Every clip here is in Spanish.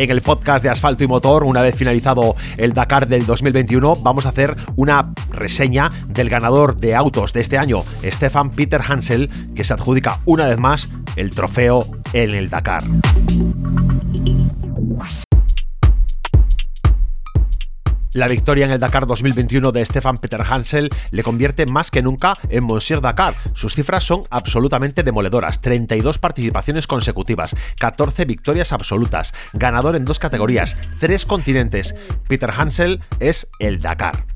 En el podcast de Asfalto y Motor, una vez finalizado el Dakar del 2021, vamos a hacer una reseña del ganador de autos de este año, Stefan Peter Hansel, que se adjudica una vez más el trofeo en el Dakar. La victoria en el Dakar 2021 de Stefan Peter Hansel le convierte más que nunca en Monsieur Dakar. Sus cifras son absolutamente demoledoras. 32 participaciones consecutivas, 14 victorias absolutas, ganador en dos categorías, tres continentes. Peter Hansel es el Dakar.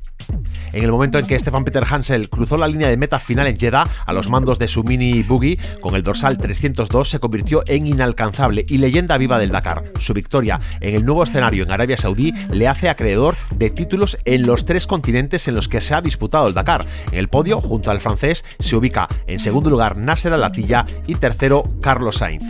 En el momento en que Stefan Peter Hansel cruzó la línea de meta final en Jeddah a los mandos de su mini buggy con el dorsal 302 se convirtió en inalcanzable y leyenda viva del Dakar. Su victoria en el nuevo escenario en Arabia Saudí le hace acreedor de títulos en los tres continentes en los que se ha disputado el Dakar. En el podio, junto al francés, se ubica en segundo lugar Nasser Al-Attiyah y tercero Carlos Sainz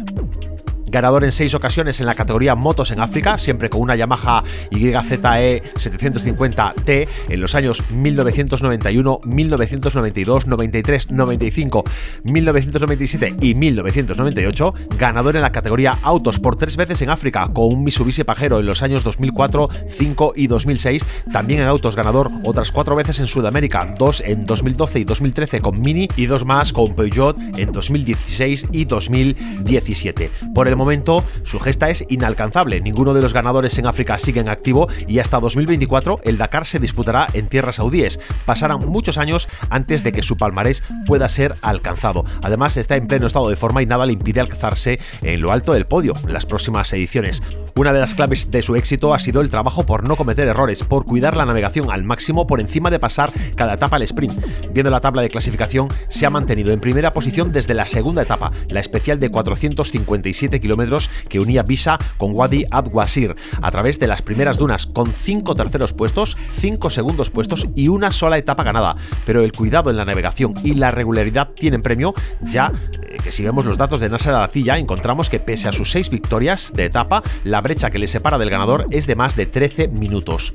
ganador en seis ocasiones en la categoría motos en África, siempre con una Yamaha YZE 750T en los años 1991, 1992, 93, 95, 1997 y 1998, ganador en la categoría autos por tres veces en África con un Mitsubishi Pajero en los años 2004, 5 y 2006, también en autos ganador otras cuatro veces en Sudamérica, dos en 2012 y 2013 con Mini y dos más con Peugeot en 2016 y 2017. Por el momento su gesta es inalcanzable. Ninguno de los ganadores en África sigue en activo y hasta 2024 el Dakar se disputará en tierras saudíes. Pasarán muchos años antes de que su palmarés pueda ser alcanzado. Además está en pleno estado de forma y nada le impide alcanzarse en lo alto del podio en las próximas ediciones. Una de las claves de su éxito ha sido el trabajo por no cometer errores, por cuidar la navegación al máximo por encima de pasar cada etapa al sprint. Viendo la tabla de clasificación, se ha mantenido en primera posición desde la segunda etapa, la especial de 457 kilómetros que unía Visa con Wadi Ad-Wasir a través de las primeras dunas, con cinco terceros puestos, cinco segundos puestos y una sola etapa ganada. Pero el cuidado en la navegación y la regularidad tienen premio, ya eh, que si vemos los datos de Nasser Alatilla encontramos que pese a sus seis victorias de etapa, la brecha que le separa del ganador es de más de 13 minutos.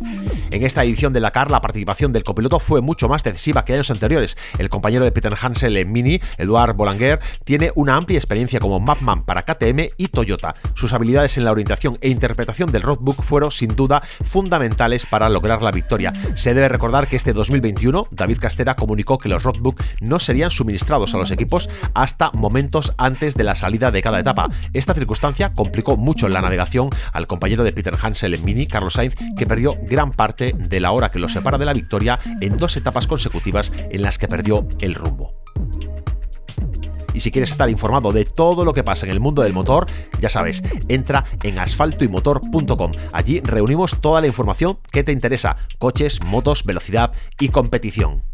En esta edición de la CAR, la participación del copiloto fue mucho más decisiva que años anteriores. El compañero de Peter Hansel en Mini, Eduard Boulanger, tiene una amplia experiencia como mapman para KTM y Toyota. Sus habilidades en la orientación e interpretación del roadbook fueron sin duda fundamentales para lograr la victoria. Se debe recordar que este 2021 David Castera comunicó que los roadbook no serían suministrados a los equipos hasta momentos antes de la salida de cada etapa. Esta circunstancia complicó mucho la navegación al compañero de Peter Hansel en Mini, Carlos Sainz, que perdió gran parte de la hora que lo separa de la victoria en dos etapas consecutivas en las que perdió el rumbo. Y si quieres estar informado de todo lo que pasa en el mundo del motor, ya sabes, entra en asfaltoymotor.com. Allí reunimos toda la información que te interesa, coches, motos, velocidad y competición.